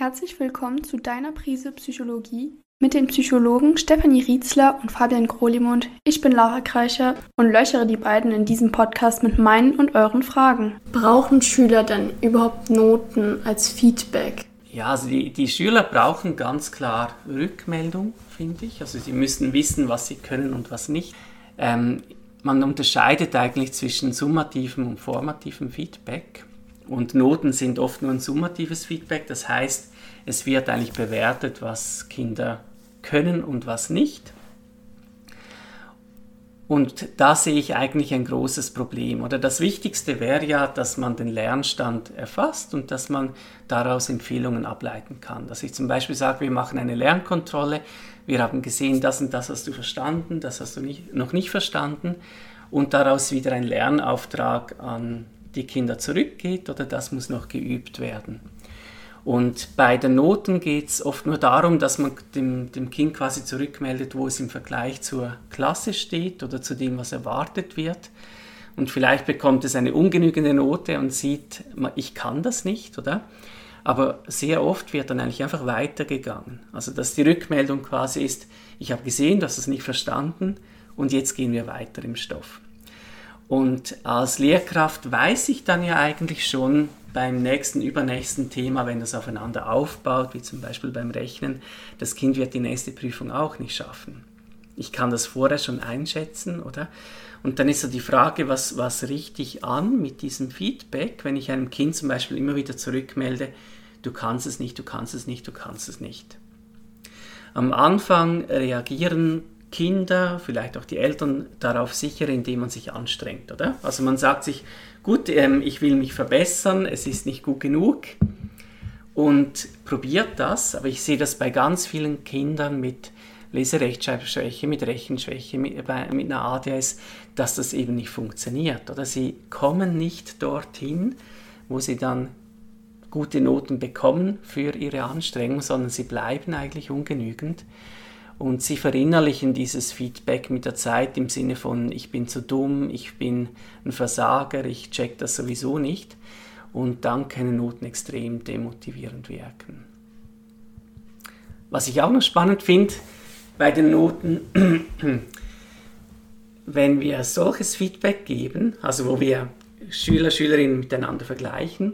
Herzlich willkommen zu deiner Prise Psychologie mit den Psychologen Stefanie Rietzler und Fabian Krolimund. Ich bin Laura Kreicher und löchere die beiden in diesem Podcast mit meinen und euren Fragen. Brauchen Schüler denn überhaupt Noten als Feedback? Ja, also die, die Schüler brauchen ganz klar Rückmeldung, finde ich. Also sie müssen wissen, was sie können und was nicht. Ähm, man unterscheidet eigentlich zwischen summativem und formativem Feedback. Und Noten sind oft nur ein summatives Feedback. Das heißt, es wird eigentlich bewertet, was Kinder können und was nicht. Und da sehe ich eigentlich ein großes Problem. Oder das Wichtigste wäre ja, dass man den Lernstand erfasst und dass man daraus Empfehlungen ableiten kann. Dass ich zum Beispiel sage, wir machen eine Lernkontrolle, wir haben gesehen, das und das hast du verstanden, das hast du nicht, noch nicht verstanden und daraus wieder ein Lernauftrag an die Kinder zurückgeht oder das muss noch geübt werden. Und bei den Noten geht es oft nur darum, dass man dem, dem Kind quasi zurückmeldet, wo es im Vergleich zur Klasse steht oder zu dem, was erwartet wird. Und vielleicht bekommt es eine ungenügende Note und sieht, ich kann das nicht, oder? Aber sehr oft wird dann eigentlich einfach weitergegangen. Also dass die Rückmeldung quasi ist, ich habe gesehen, du hast es nicht verstanden und jetzt gehen wir weiter im Stoff. Und als Lehrkraft weiß ich dann ja eigentlich schon, beim nächsten, übernächsten Thema, wenn das aufeinander aufbaut, wie zum Beispiel beim Rechnen, das Kind wird die nächste Prüfung auch nicht schaffen. Ich kann das vorher schon einschätzen, oder? Und dann ist so die Frage, was, was richte ich an mit diesem Feedback, wenn ich einem Kind zum Beispiel immer wieder zurückmelde, du kannst es nicht, du kannst es nicht, du kannst es nicht. Am Anfang reagieren Kinder, vielleicht auch die Eltern darauf sicher, indem man sich anstrengt, oder? Also man sagt sich, gut, ähm, ich will mich verbessern, es ist nicht gut genug und probiert das, aber ich sehe das bei ganz vielen Kindern mit Leserechtschreibschwäche, mit Rechenschwäche, mit, mit einer ADS, dass das eben nicht funktioniert. Oder sie kommen nicht dorthin, wo sie dann gute Noten bekommen für ihre Anstrengung, sondern sie bleiben eigentlich ungenügend. Und sie verinnerlichen dieses Feedback mit der Zeit im Sinne von, ich bin zu dumm, ich bin ein Versager, ich check das sowieso nicht. Und dann können Noten extrem demotivierend wirken. Was ich auch noch spannend finde bei den Noten, wenn wir solches Feedback geben, also wo wir Schüler, Schülerinnen miteinander vergleichen,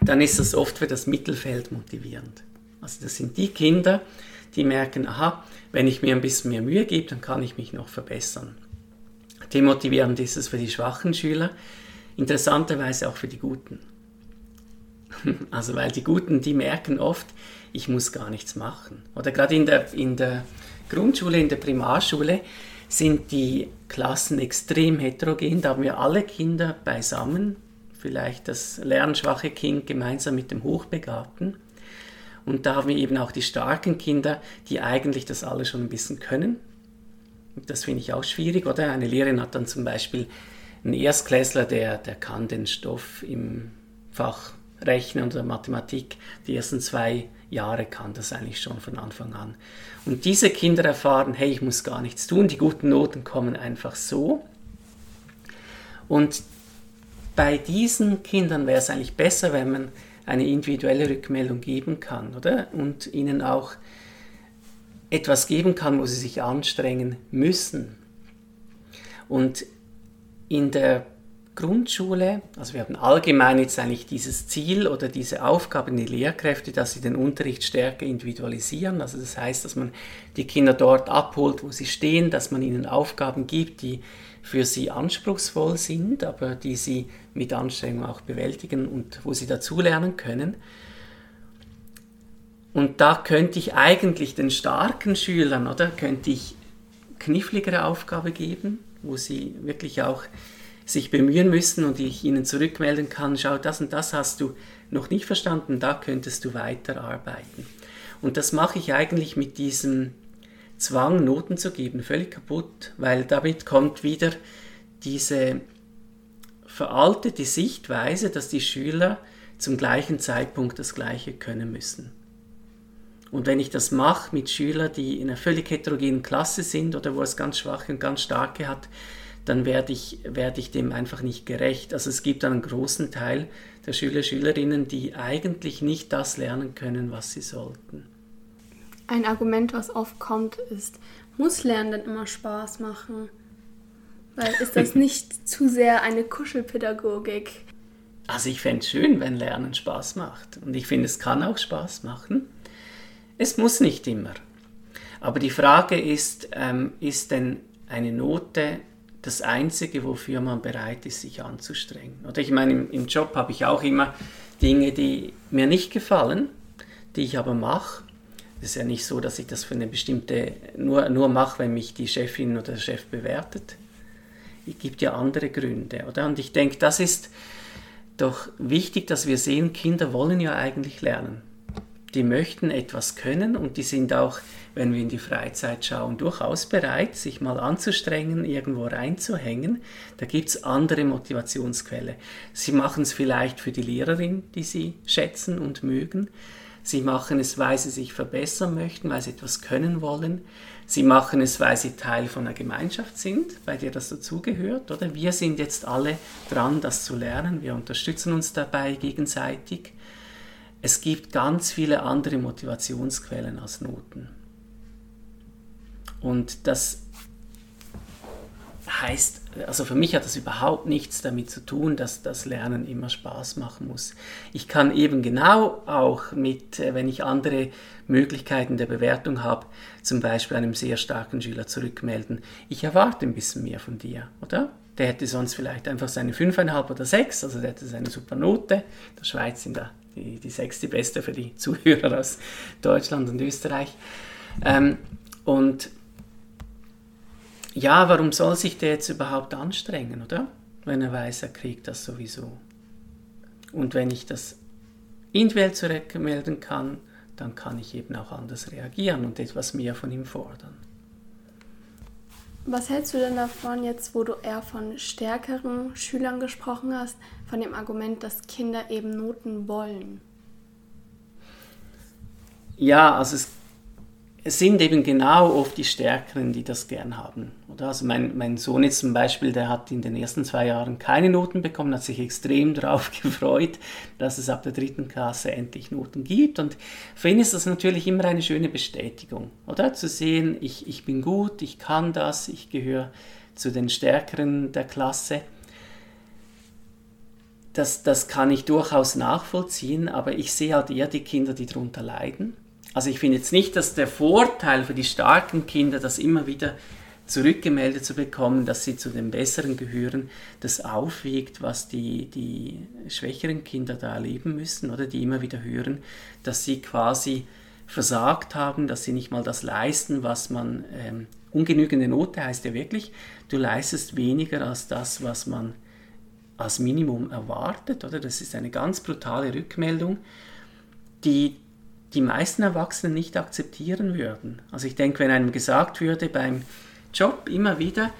dann ist das oft für das Mittelfeld motivierend. Also das sind die Kinder, die merken, aha, wenn ich mir ein bisschen mehr Mühe gebe, dann kann ich mich noch verbessern. Demotivierend ist es für die schwachen Schüler, interessanterweise auch für die Guten. Also weil die Guten, die merken oft, ich muss gar nichts machen. Oder gerade in der, in der Grundschule, in der Primarschule sind die Klassen extrem heterogen. Da haben wir alle Kinder beisammen, vielleicht das lernschwache Kind gemeinsam mit dem Hochbegabten. Und da haben wir eben auch die starken Kinder, die eigentlich das alle schon ein bisschen können. Das finde ich auch schwierig, oder? Eine Lehrerin hat dann zum Beispiel einen Erstklässler, der, der kann den Stoff im Fach Rechnen oder Mathematik, die ersten zwei Jahre kann das eigentlich schon von Anfang an. Und diese Kinder erfahren, hey, ich muss gar nichts tun, die guten Noten kommen einfach so. Und bei diesen Kindern wäre es eigentlich besser, wenn man eine individuelle Rückmeldung geben kann, oder? Und ihnen auch etwas geben kann, wo sie sich anstrengen müssen. Und in der Grundschule, also wir haben allgemein jetzt eigentlich dieses Ziel oder diese Aufgabe in die Lehrkräfte, dass sie den Unterricht stärker individualisieren. Also das heißt, dass man die Kinder dort abholt, wo sie stehen, dass man ihnen Aufgaben gibt, die für sie anspruchsvoll sind, aber die sie mit Anstrengung auch bewältigen und wo sie dazulernen können. Und da könnte ich eigentlich den starken Schülern, oder, könnte ich kniffligere Aufgabe geben, wo sie wirklich auch sich bemühen müssen und ich ihnen zurückmelden kann, schau, das und das hast du noch nicht verstanden, da könntest du weiterarbeiten. Und das mache ich eigentlich mit diesem Zwang, Noten zu geben, völlig kaputt, weil damit kommt wieder diese veraltete Sichtweise, dass die Schüler zum gleichen Zeitpunkt das Gleiche können müssen. Und wenn ich das mache mit Schülern, die in einer völlig heterogenen Klasse sind oder wo es ganz schwache und ganz starke hat, dann werde ich, werde ich dem einfach nicht gerecht. Also es gibt einen großen Teil der Schüler, Schülerinnen, die eigentlich nicht das lernen können, was sie sollten. Ein Argument, was oft kommt, ist, muss Lernen denn immer Spaß machen? Weil ist das nicht zu sehr eine Kuschelpädagogik? Also ich fände es schön, wenn Lernen Spaß macht. Und ich finde, es kann auch Spaß machen. Es muss nicht immer. Aber die Frage ist, ähm, ist denn eine Note das Einzige, wofür man bereit ist, sich anzustrengen? Oder ich meine, im, im Job habe ich auch immer Dinge, die mir nicht gefallen, die ich aber mache. Es ist ja nicht so, dass ich das für eine bestimmte, nur, nur mache, wenn mich die Chefin oder der Chef bewertet. Es gibt ja andere Gründe, oder? Und ich denke, das ist doch wichtig, dass wir sehen, Kinder wollen ja eigentlich lernen. Die möchten etwas können und die sind auch, wenn wir in die Freizeit schauen, durchaus bereit, sich mal anzustrengen, irgendwo reinzuhängen. Da gibt es andere Motivationsquelle. Sie machen es vielleicht für die Lehrerin, die sie schätzen und mögen. Sie machen es, weil sie sich verbessern möchten, weil sie etwas können wollen. Sie machen es, weil sie Teil von einer Gemeinschaft sind, bei der das dazugehört. Oder wir sind jetzt alle dran, das zu lernen. Wir unterstützen uns dabei gegenseitig. Es gibt ganz viele andere Motivationsquellen als Noten. Und das heißt, also für mich hat das überhaupt nichts damit zu tun, dass das Lernen immer Spaß machen muss. Ich kann eben genau auch mit, äh, wenn ich andere Möglichkeiten der Bewertung habe, zum Beispiel einem sehr starken Schüler zurückmelden, ich erwarte ein bisschen mehr von dir, oder? Der hätte sonst vielleicht einfach seine 5,5 oder 6, also der hätte seine super Note. In der Schweiz sind da die, die 6 die beste für die Zuhörer aus Deutschland und Österreich. Ähm, und ja, warum soll sich der jetzt überhaupt anstrengen, oder? Wenn er weiß, er kriegt das sowieso. Und wenn ich das individuell zurückmelden kann, dann kann ich eben auch anders reagieren und etwas mehr von ihm fordern. Was hältst du denn davon, jetzt wo du eher von stärkeren Schülern gesprochen hast, von dem Argument, dass Kinder eben Noten wollen? Ja, also es es sind eben genau oft die Stärkeren, die das gern haben. Oder? Also mein, mein Sohn jetzt zum Beispiel, der hat in den ersten zwei Jahren keine Noten bekommen, hat sich extrem darauf gefreut, dass es ab der dritten Klasse endlich Noten gibt. Und für ihn ist das natürlich immer eine schöne Bestätigung, oder? Zu sehen, ich, ich bin gut, ich kann das, ich gehöre zu den Stärkeren der Klasse. Das, das kann ich durchaus nachvollziehen, aber ich sehe halt eher die Kinder, die darunter leiden also ich finde jetzt nicht, dass der Vorteil für die starken Kinder, das immer wieder zurückgemeldet zu bekommen, dass sie zu den Besseren gehören, das aufwiegt, was die, die schwächeren Kinder da erleben müssen oder die immer wieder hören, dass sie quasi versagt haben, dass sie nicht mal das leisten, was man, ähm, ungenügende Note heißt ja wirklich, du leistest weniger als das, was man als Minimum erwartet, oder? Das ist eine ganz brutale Rückmeldung, die die meisten Erwachsenen nicht akzeptieren würden. Also ich denke, wenn einem gesagt würde beim Job immer wieder,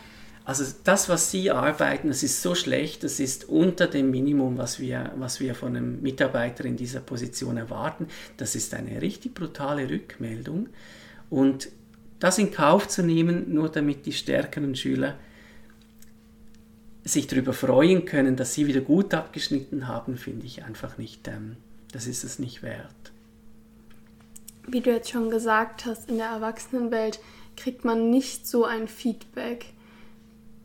also das, was Sie arbeiten, das ist so schlecht, das ist unter dem Minimum, was wir, was wir von einem Mitarbeiter in dieser Position erwarten. Das ist eine richtig brutale Rückmeldung. Und das in Kauf zu nehmen, nur damit die stärkeren Schüler sich darüber freuen können, dass sie wieder gut abgeschnitten haben, finde ich einfach nicht, ähm, das ist es nicht wert wie du jetzt schon gesagt hast, in der Erwachsenenwelt kriegt man nicht so ein Feedback.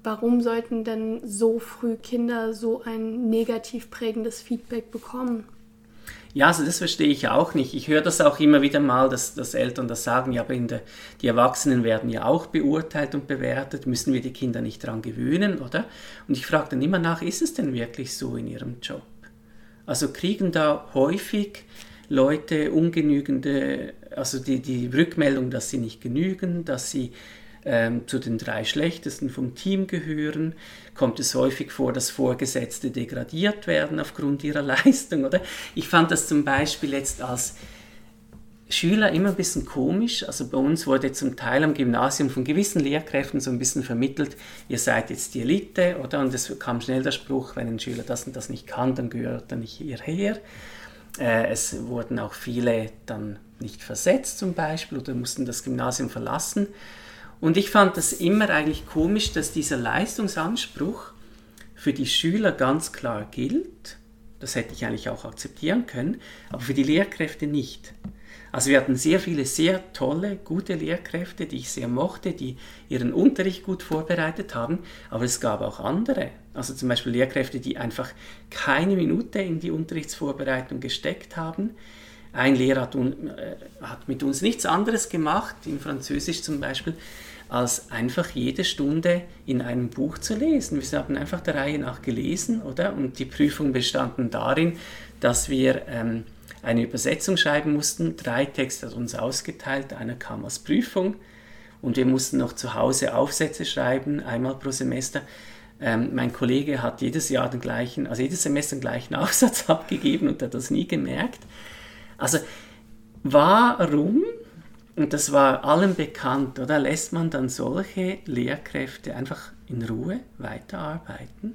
Warum sollten denn so früh Kinder so ein negativ prägendes Feedback bekommen? Ja, also das verstehe ich auch nicht. Ich höre das auch immer wieder mal, dass, dass Eltern das sagen, ja, aber der, die Erwachsenen werden ja auch beurteilt und bewertet, müssen wir die Kinder nicht daran gewöhnen, oder? Und ich frage dann immer nach, ist es denn wirklich so in ihrem Job? Also kriegen da häufig Leute ungenügende, also die, die Rückmeldung, dass sie nicht genügen, dass sie ähm, zu den drei schlechtesten vom Team gehören, kommt es häufig vor, dass Vorgesetzte degradiert werden aufgrund ihrer Leistung. Oder? Ich fand das zum Beispiel jetzt als Schüler immer ein bisschen komisch. Also bei uns wurde zum Teil am Gymnasium von gewissen Lehrkräften so ein bisschen vermittelt, ihr seid jetzt die Elite, oder? Und es kam schnell der Spruch, wenn ein Schüler das und das nicht kann, dann gehört er nicht hierher. Äh, es wurden auch viele dann nicht versetzt zum Beispiel oder mussten das Gymnasium verlassen. Und ich fand das immer eigentlich komisch, dass dieser Leistungsanspruch für die Schüler ganz klar gilt. Das hätte ich eigentlich auch akzeptieren können, aber für die Lehrkräfte nicht. Also wir hatten sehr viele sehr tolle, gute Lehrkräfte, die ich sehr mochte, die ihren Unterricht gut vorbereitet haben, aber es gab auch andere. Also zum Beispiel Lehrkräfte, die einfach keine Minute in die Unterrichtsvorbereitung gesteckt haben. Ein Lehrer hat, äh, hat mit uns nichts anderes gemacht, in Französisch zum Beispiel, als einfach jede Stunde in einem Buch zu lesen. Wir haben einfach der Reihe nach gelesen, oder? Und die Prüfung bestanden darin, dass wir ähm, eine Übersetzung schreiben mussten. Drei Texte hat uns ausgeteilt, einer kam als Prüfung und wir mussten noch zu Hause Aufsätze schreiben, einmal pro Semester. Ähm, mein Kollege hat jedes Jahr den gleichen, also jedes Semester den gleichen Aufsatz abgegeben und hat das nie gemerkt. Also warum, und das war allen bekannt, oder lässt man dann solche Lehrkräfte einfach in Ruhe weiterarbeiten?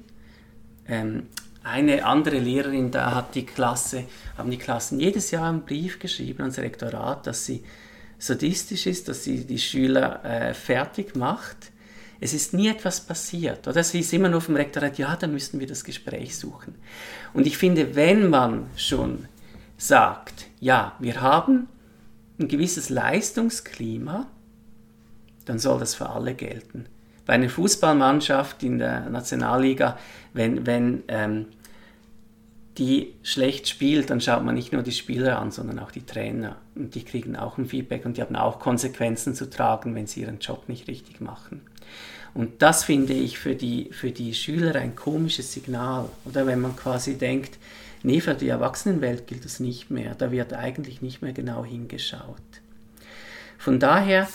Ähm, eine andere Lehrerin da hat die Klasse, haben die Klassen jedes Jahr einen Brief geschrieben ans Rektorat, dass sie sadistisch ist, dass sie die Schüler äh, fertig macht. Es ist nie etwas passiert. Oder es hieß immer nur vom Rektorat, ja, dann müssten wir das Gespräch suchen. Und ich finde, wenn man schon sagt, ja, wir haben ein gewisses Leistungsklima, dann soll das für alle gelten bei einer Fußballmannschaft in der Nationalliga, wenn, wenn ähm, die schlecht spielt, dann schaut man nicht nur die Spieler an, sondern auch die Trainer. Und die kriegen auch ein Feedback und die haben auch Konsequenzen zu tragen, wenn sie ihren Job nicht richtig machen. Und das finde ich für die, für die Schüler ein komisches Signal. Oder wenn man quasi denkt, nee, für die Erwachsenenwelt gilt das nicht mehr. Da wird eigentlich nicht mehr genau hingeschaut. Von daher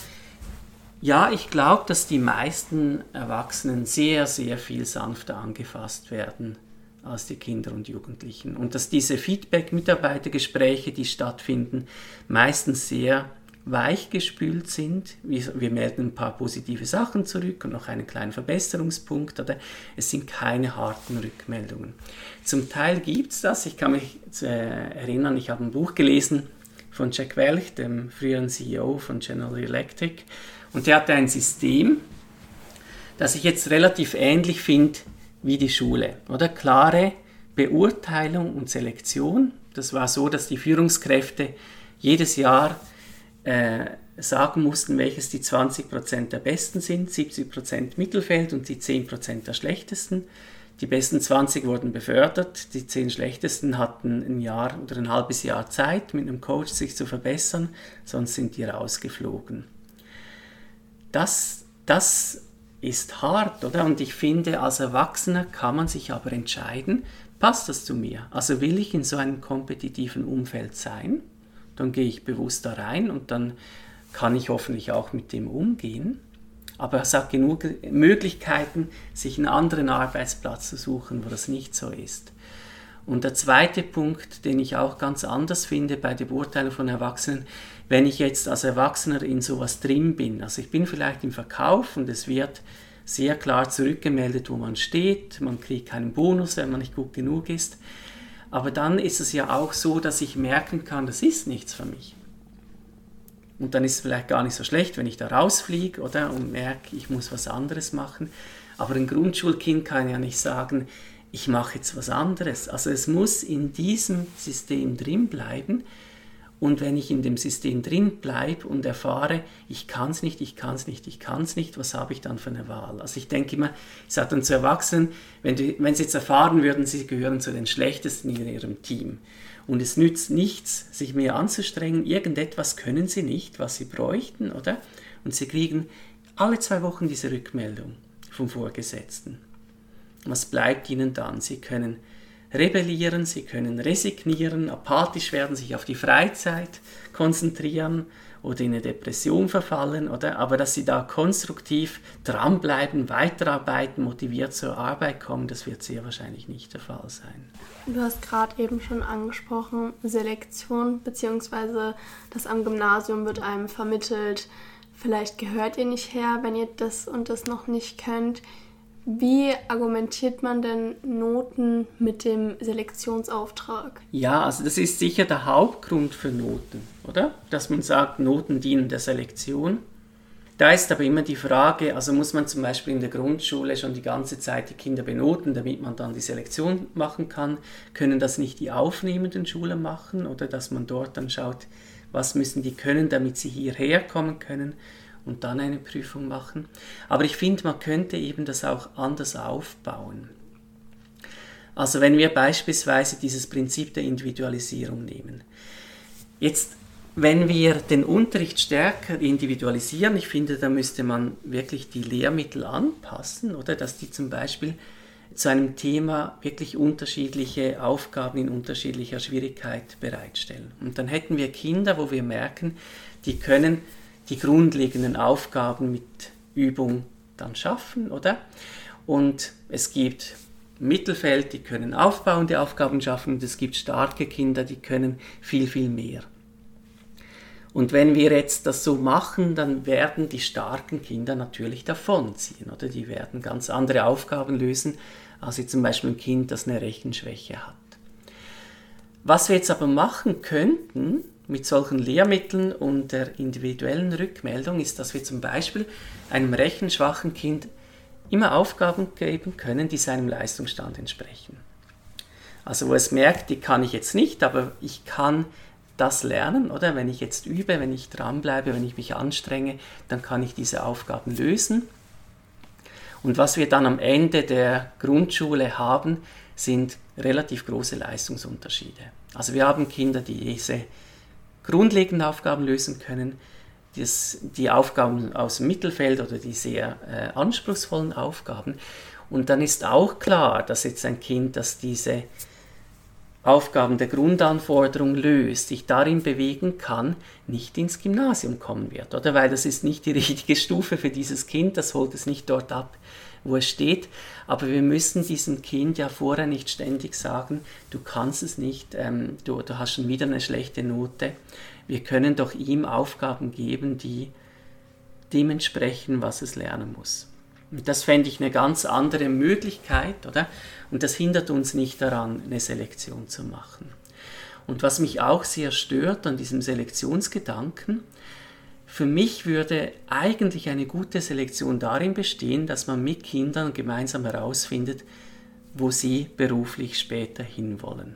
ja, ich glaube, dass die meisten Erwachsenen sehr, sehr viel sanfter angefasst werden als die Kinder und Jugendlichen. Und dass diese Feedback-Mitarbeitergespräche, die stattfinden, meistens sehr weichgespült sind. Wir, wir, melden ein paar positive Sachen zurück und noch einen kleinen Verbesserungspunkt, oder es sind keine harten Rückmeldungen. Zum Teil gibt es das. Ich kann mich äh, erinnern, ich habe ein Buch gelesen von Jack Welch, dem früheren CEO von General Electric, und der hatte ein System, das ich jetzt relativ ähnlich finde wie die Schule. Oder klare Beurteilung und Selektion. Das war so, dass die Führungskräfte jedes Jahr äh, sagen mussten, welches die 20% der Besten sind, 70% Mittelfeld und die 10% der Schlechtesten. Die besten 20 wurden befördert, die 10 schlechtesten hatten ein Jahr oder ein halbes Jahr Zeit, mit einem Coach sich zu verbessern, sonst sind die rausgeflogen das, das ist hart, oder? Und ich finde, als Erwachsener kann man sich aber entscheiden, passt das zu mir? Also will ich in so einem kompetitiven Umfeld sein? Dann gehe ich bewusst da rein und dann kann ich hoffentlich auch mit dem umgehen. Aber es hat genug Möglichkeiten, sich einen anderen Arbeitsplatz zu suchen, wo das nicht so ist. Und der zweite Punkt, den ich auch ganz anders finde bei der Beurteilung von Erwachsenen, wenn ich jetzt als Erwachsener in sowas drin bin, also ich bin vielleicht im Verkauf und es wird sehr klar zurückgemeldet, wo man steht, man kriegt keinen Bonus, wenn man nicht gut genug ist, aber dann ist es ja auch so, dass ich merken kann, das ist nichts für mich. Und dann ist es vielleicht gar nicht so schlecht, wenn ich da rausfliege oder und merke, ich muss was anderes machen. Aber ein Grundschulkind kann ja nicht sagen, ich mache jetzt was anderes. Also es muss in diesem System drin bleiben. Und wenn ich in dem System drin bleibe und erfahre, ich kann es nicht, ich kann es nicht, ich kann es nicht, was habe ich dann für eine Wahl? Also ich denke immer, ich sage dann zu Erwachsenen, wenn, die, wenn sie jetzt erfahren würden, sie gehören zu den Schlechtesten in ihrem Team und es nützt nichts, sich mehr anzustrengen, irgendetwas können sie nicht, was sie bräuchten, oder? Und sie kriegen alle zwei Wochen diese Rückmeldung vom Vorgesetzten. Was bleibt ihnen dann? Sie können rebellieren, sie können resignieren, apathisch werden, sich auf die Freizeit konzentrieren oder in eine Depression verfallen, oder? aber dass sie da konstruktiv dranbleiben, weiterarbeiten, motiviert zur Arbeit kommen, das wird sehr wahrscheinlich nicht der Fall sein. Du hast gerade eben schon angesprochen, Selektion, beziehungsweise das am Gymnasium wird einem vermittelt, vielleicht gehört ihr nicht her, wenn ihr das und das noch nicht könnt. Wie argumentiert man denn Noten mit dem Selektionsauftrag? Ja, also das ist sicher der Hauptgrund für Noten, oder? Dass man sagt, Noten dienen der Selektion. Da ist aber immer die Frage, also muss man zum Beispiel in der Grundschule schon die ganze Zeit die Kinder benoten, damit man dann die Selektion machen kann? Können das nicht die aufnehmenden Schulen machen oder dass man dort dann schaut, was müssen die können, damit sie hierher kommen können und dann eine Prüfung machen? Aber ich finde, man könnte eben das auch anders aufbauen. Also wenn wir beispielsweise dieses Prinzip der Individualisierung nehmen. Jetzt wenn wir den Unterricht stärker individualisieren, ich finde, da müsste man wirklich die Lehrmittel anpassen, oder dass die zum Beispiel zu einem Thema wirklich unterschiedliche Aufgaben in unterschiedlicher Schwierigkeit bereitstellen. Und dann hätten wir Kinder, wo wir merken, die können die grundlegenden Aufgaben mit Übung dann schaffen, oder? Und es gibt Mittelfeld, die können aufbauende Aufgaben schaffen und es gibt starke Kinder, die können viel, viel mehr. Und wenn wir jetzt das so machen, dann werden die starken Kinder natürlich davonziehen, oder? Die werden ganz andere Aufgaben lösen, als jetzt zum Beispiel ein Kind, das eine Rechenschwäche hat. Was wir jetzt aber machen könnten mit solchen Lehrmitteln und der individuellen Rückmeldung, ist, dass wir zum Beispiel einem rechenschwachen Kind immer Aufgaben geben können, die seinem Leistungsstand entsprechen. Also wo es merkt, die kann ich jetzt nicht, aber ich kann das lernen, oder? Wenn ich jetzt übe, wenn ich dranbleibe, wenn ich mich anstrenge, dann kann ich diese Aufgaben lösen. Und was wir dann am Ende der Grundschule haben, sind relativ große Leistungsunterschiede. Also wir haben Kinder, die diese grundlegenden Aufgaben lösen können, das, die Aufgaben aus dem Mittelfeld oder die sehr äh, anspruchsvollen Aufgaben. Und dann ist auch klar, dass jetzt ein Kind, das diese Aufgaben der Grundanforderung löst, sich darin bewegen kann, nicht ins Gymnasium kommen wird. Oder weil das ist nicht die richtige Stufe für dieses Kind, das holt es nicht dort ab, wo es steht. Aber wir müssen diesem Kind ja vorher nicht ständig sagen, du kannst es nicht, ähm, du, du hast schon wieder eine schlechte Note. Wir können doch ihm Aufgaben geben, die dementsprechend, was es lernen muss. Und das fände ich eine ganz andere Möglichkeit, oder? Und das hindert uns nicht daran, eine Selektion zu machen. Und was mich auch sehr stört an diesem Selektionsgedanken, für mich würde eigentlich eine gute Selektion darin bestehen, dass man mit Kindern gemeinsam herausfindet, wo sie beruflich später hinwollen.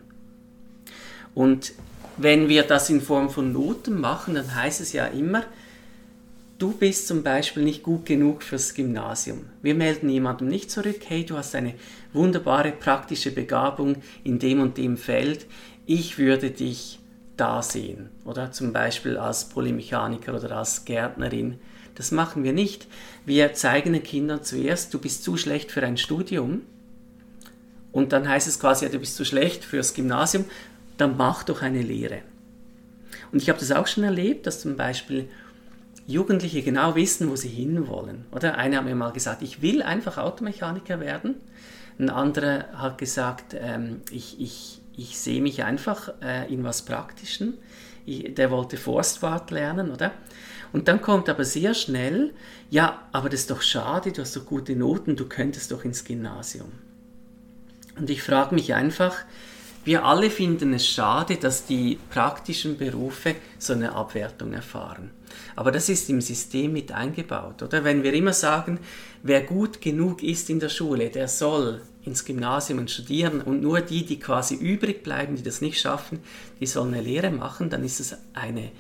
Und wenn wir das in Form von Noten machen, dann heißt es ja immer, du bist zum Beispiel nicht gut genug fürs Gymnasium. Wir melden jemandem nicht zurück, hey, du hast eine wunderbare praktische Begabung in dem und dem Feld, ich würde dich da sehen. Oder zum Beispiel als Polymechaniker oder als Gärtnerin. Das machen wir nicht. Wir zeigen den Kindern zuerst, du bist zu schlecht für ein Studium. Und dann heißt es quasi, ja, du bist zu schlecht fürs Gymnasium, dann mach doch eine Lehre. Und ich habe das auch schon erlebt, dass zum Beispiel Jugendliche genau wissen, wo sie hinwollen. Oder einer hat mir mal gesagt, ich will einfach Automechaniker werden. Ein anderer hat gesagt, ähm, ich, ich, ich sehe mich einfach äh, in was Praktischen. Ich, der wollte Forstwart lernen, oder? Und dann kommt aber sehr schnell, ja, aber das ist doch schade, du hast doch gute Noten, du könntest doch ins Gymnasium. Und ich frage mich einfach, wir alle finden es schade, dass die praktischen Berufe so eine Abwertung erfahren. Aber das ist im System mit eingebaut, oder? Wenn wir immer sagen, wer gut genug ist in der Schule, der soll ins Gymnasium studieren und nur die, die quasi übrig bleiben, die das nicht schaffen, die sollen eine Lehre machen, dann ist es eine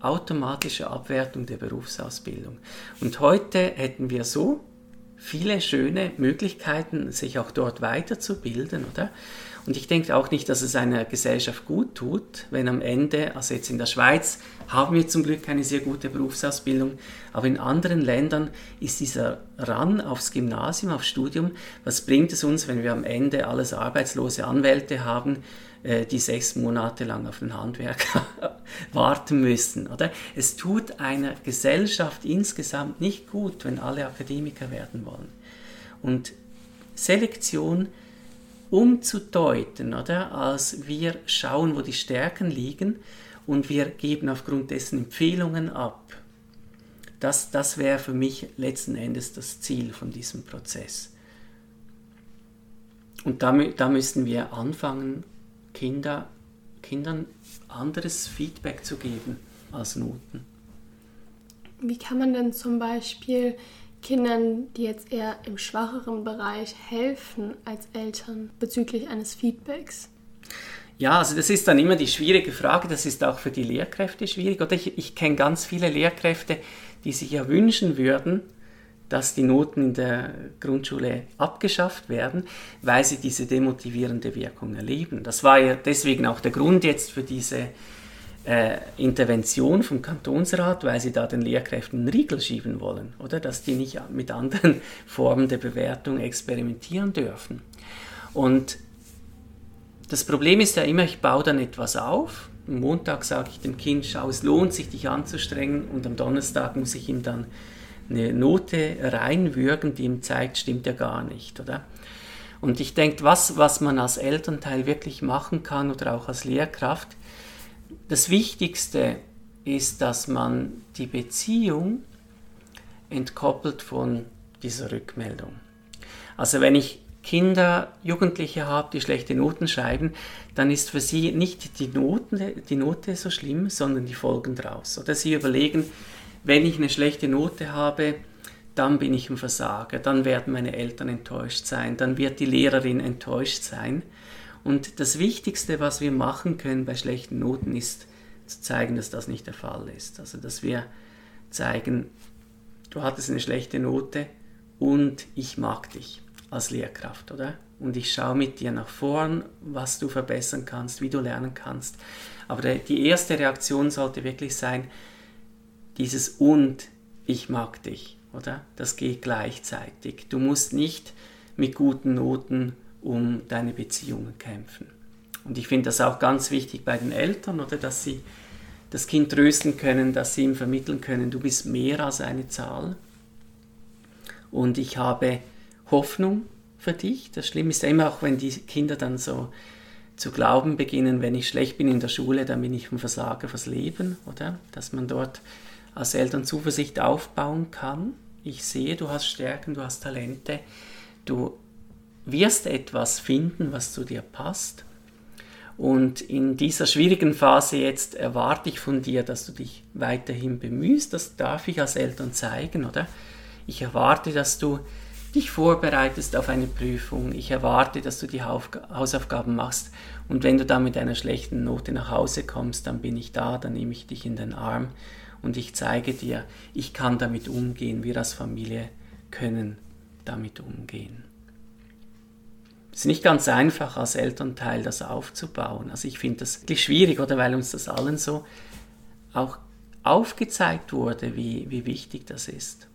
automatische Abwertung der Berufsausbildung. Und heute hätten wir so viele schöne Möglichkeiten, sich auch dort weiterzubilden, oder? Und ich denke auch nicht, dass es einer Gesellschaft gut tut, wenn am Ende, also jetzt in der Schweiz haben wir zum Glück eine sehr gute Berufsausbildung, aber in anderen Ländern ist dieser Ran aufs Gymnasium, aufs Studium, was bringt es uns, wenn wir am Ende alles arbeitslose Anwälte haben, äh, die sechs Monate lang auf den Handwerker warten müssen, oder? Es tut einer Gesellschaft insgesamt nicht gut, wenn alle Akademiker werden wollen. Und Selektion umzudeuten, oder? Als wir schauen, wo die Stärken liegen und wir geben aufgrund dessen Empfehlungen ab. Das, das wäre für mich letzten Endes das Ziel von diesem Prozess. Und da, da müssten wir anfangen, Kinder, Kindern anderes Feedback zu geben als Noten. Wie kann man denn zum Beispiel Kindern, die jetzt eher im schwacheren Bereich helfen als Eltern bezüglich eines Feedbacks? Ja, also das ist dann immer die schwierige Frage, das ist auch für die Lehrkräfte schwierig. Oder ich, ich kenne ganz viele Lehrkräfte, die sich ja wünschen würden, dass die Noten in der Grundschule abgeschafft werden, weil sie diese demotivierende Wirkung erleben. Das war ja deswegen auch der Grund jetzt für diese äh, Intervention vom Kantonsrat, weil sie da den Lehrkräften einen Riegel schieben wollen, oder dass die nicht mit anderen Formen der Bewertung experimentieren dürfen. Und das Problem ist ja immer, ich baue dann etwas auf. Am Montag sage ich dem Kind, schau, es lohnt sich, dich anzustrengen und am Donnerstag muss ich ihm dann eine Note reinwürgen, die ihm zeigt, stimmt ja gar nicht, oder? Und ich denke, was, was man als Elternteil wirklich machen kann oder auch als Lehrkraft, das Wichtigste ist, dass man die Beziehung entkoppelt von dieser Rückmeldung. Also wenn ich Kinder, Jugendliche habe, die schlechte Noten schreiben, dann ist für sie nicht die, Noten, die Note so schlimm, sondern die Folgen daraus. Oder sie überlegen, wenn ich eine schlechte Note habe, dann bin ich ein Versager, dann werden meine Eltern enttäuscht sein, dann wird die Lehrerin enttäuscht sein. Und das Wichtigste, was wir machen können bei schlechten Noten, ist zu zeigen, dass das nicht der Fall ist. Also, dass wir zeigen, du hattest eine schlechte Note und ich mag dich als Lehrkraft, oder? Und ich schaue mit dir nach vorn, was du verbessern kannst, wie du lernen kannst. Aber die erste Reaktion sollte wirklich sein, dieses und ich mag dich, oder? Das geht gleichzeitig. Du musst nicht mit guten Noten um deine Beziehungen kämpfen. Und ich finde das auch ganz wichtig bei den Eltern, oder dass sie das Kind trösten können, dass sie ihm vermitteln können, du bist mehr als eine Zahl. Und ich habe Hoffnung für dich. Das Schlimme ist ja immer auch, wenn die Kinder dann so zu glauben beginnen, wenn ich schlecht bin in der Schule, dann bin ich ein Versager fürs Leben, oder? Dass man dort als Eltern Zuversicht aufbauen kann. Ich sehe, du hast Stärken, du hast Talente, du wirst etwas finden, was zu dir passt. Und in dieser schwierigen Phase jetzt erwarte ich von dir, dass du dich weiterhin bemühst. Das darf ich als Eltern zeigen, oder? Ich erwarte, dass du dich vorbereitest auf eine Prüfung. Ich erwarte, dass du die Hausaufgaben machst. Und wenn du dann mit einer schlechten Note nach Hause kommst, dann bin ich da, dann nehme ich dich in den Arm und ich zeige dir, ich kann damit umgehen. Wir als Familie können damit umgehen. Es ist nicht ganz einfach als Elternteil das aufzubauen. Also ich finde das wirklich schwierig, oder weil uns das allen so auch aufgezeigt wurde, wie, wie wichtig das ist.